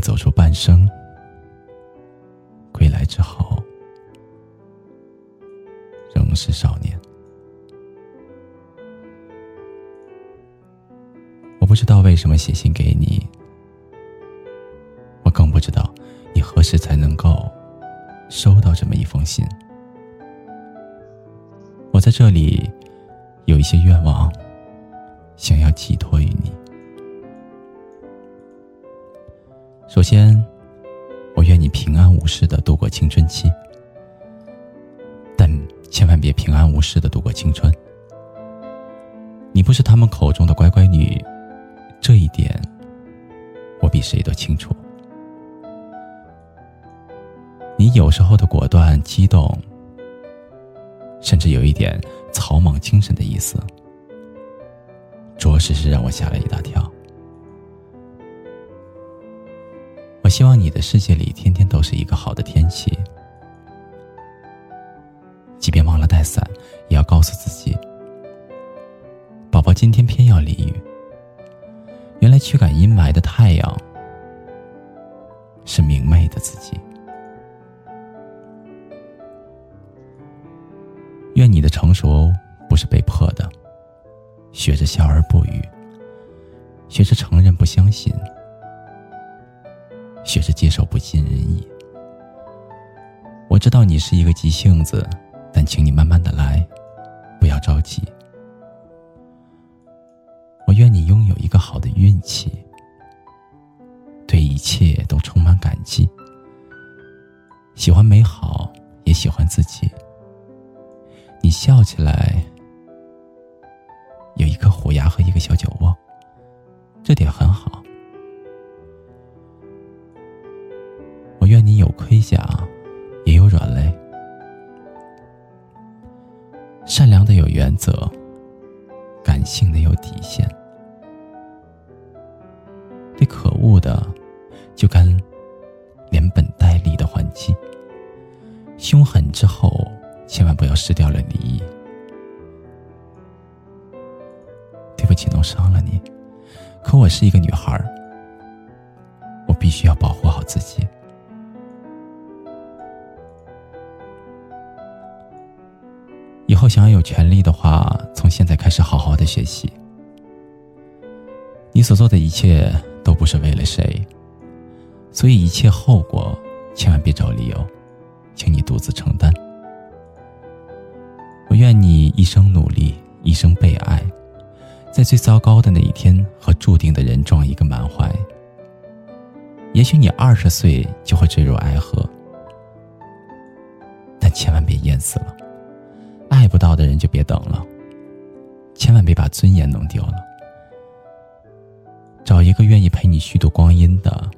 走出半生，归来之后仍是少年。我不知道为什么写信给你，我更不知道你何时才能够收到这么一封信。我在这里有一些愿望，想要寄托于你。首先，我愿你平安无事的度过青春期，但千万别平安无事的度过青春。你不是他们口中的乖乖女，这一点我比谁都清楚。你有时候的果断、激动，甚至有一点草莽精神的意思，着实是让我吓了一大跳。希望你的世界里天天都是一个好的天气，即便忘了带伞，也要告诉自己：“宝宝今天偏要淋雨。”原来驱赶阴霾的太阳是明媚的自己。愿你的成熟不是被迫的，学着笑而不语，学着承认不相信。接受不尽人意。我知道你是一个急性子，但请你慢慢的来，不要着急。我愿你拥有一个好的运气，对一切都充满感激，喜欢美好，也喜欢自己。你笑起来有一颗虎牙和一个小酒窝，这点很好。愿你有盔甲，也有软肋；善良的有原则，感性的有底线。对可恶的，就该连本带利的还击。凶狠之后，千万不要失掉了礼仪。对不起，弄伤了你。可我是一个女孩我必须要保护好自己。后想要有权利的话，从现在开始好好的学习。你所做的一切都不是为了谁，所以一切后果千万别找理由，请你独自承担。我愿你一生努力，一生被爱，在最糟糕的那一天和注定的人撞一个满怀。也许你二十岁就会坠入爱河，但千万别淹死了。爱不到的人就别等了，千万别把尊严弄丢了。找一个愿意陪你虚度光阴的，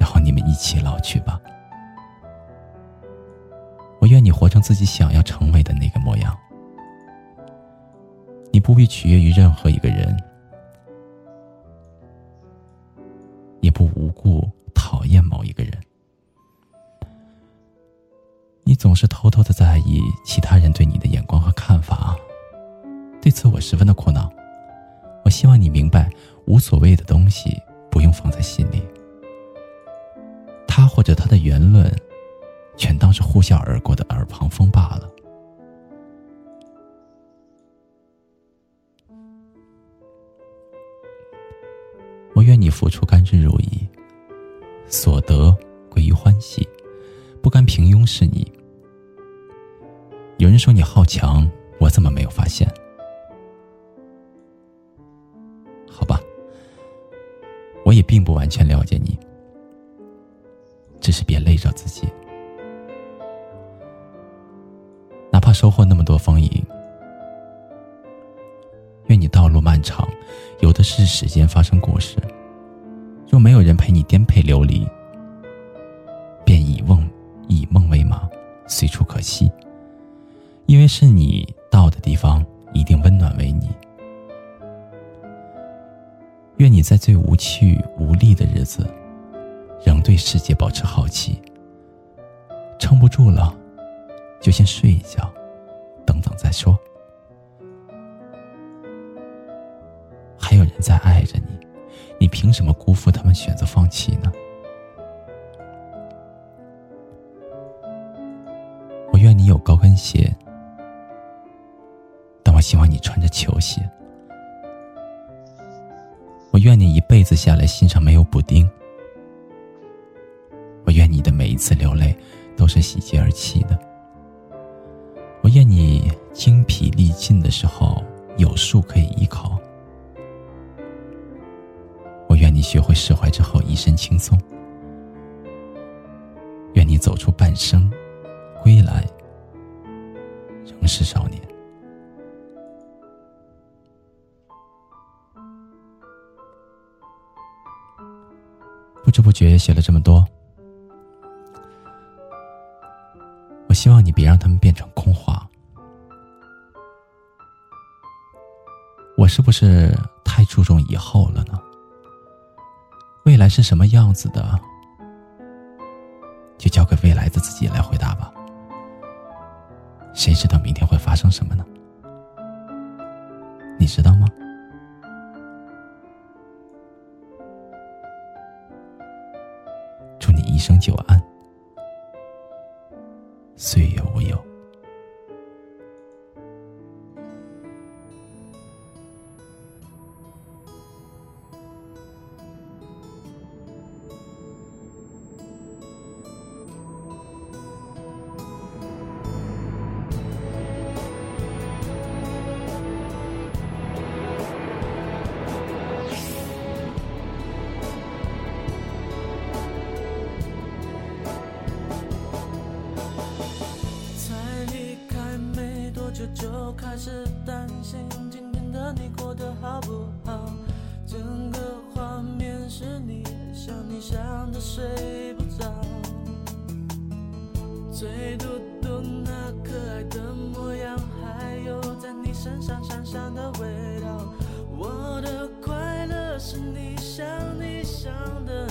然后你们一起老去吧。我愿你活成自己想要成为的那个模样。你不必取悦于任何一个人，也不无故讨厌某一个人。多的在意其他人对你的眼光和看法，对此我十分的苦恼。我希望你明白，无所谓的东西不用放在心里，他或者他的言论，全当是呼啸而过的耳旁风罢了。我愿你付出甘之如饴，所得归于欢喜，不甘平庸是你。有人说你好强，我怎么没有发现？好吧，我也并不完全了解你，只是别累着自己。哪怕收获那么多风雨，愿你道路漫长，有的是时间发生故事。若没有人陪你颠沛流离，便以梦以梦为马，随处可栖。因为是你到的地方，一定温暖为你。愿你在最无趣无力的日子，仍对世界保持好奇。撑不住了，就先睡一觉，等等再说。还有人在爱着你，你凭什么辜负他们选择放弃呢？我愿你有高跟鞋，希望你穿着球鞋。我愿你一辈子下来心上没有补丁。我愿你的每一次流泪都是喜极而泣的。我愿你精疲力尽的时候有树可以依靠。我愿你学会释怀之后一身轻松。愿你走出半生，归来仍是少年。不知不觉写了这么多，我希望你别让他们变成空话。我是不是太注重以后了呢？未来是什么样子的，就交给未来的自己来回答吧。谁知道明天会发生什么呢？你知道吗？一生久安，睡不着。最嘟嘟那可爱的模样，还有在你身上香香的味道。我的快乐是你想你想的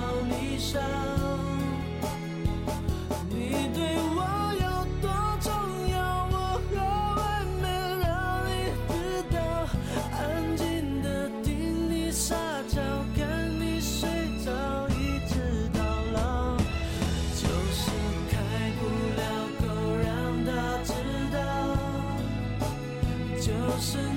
到你伤。你对我有多重要，我好为没让你知道？安静的听你撒娇，看你睡着，一直到老。就是开不了口，让他知道。就是。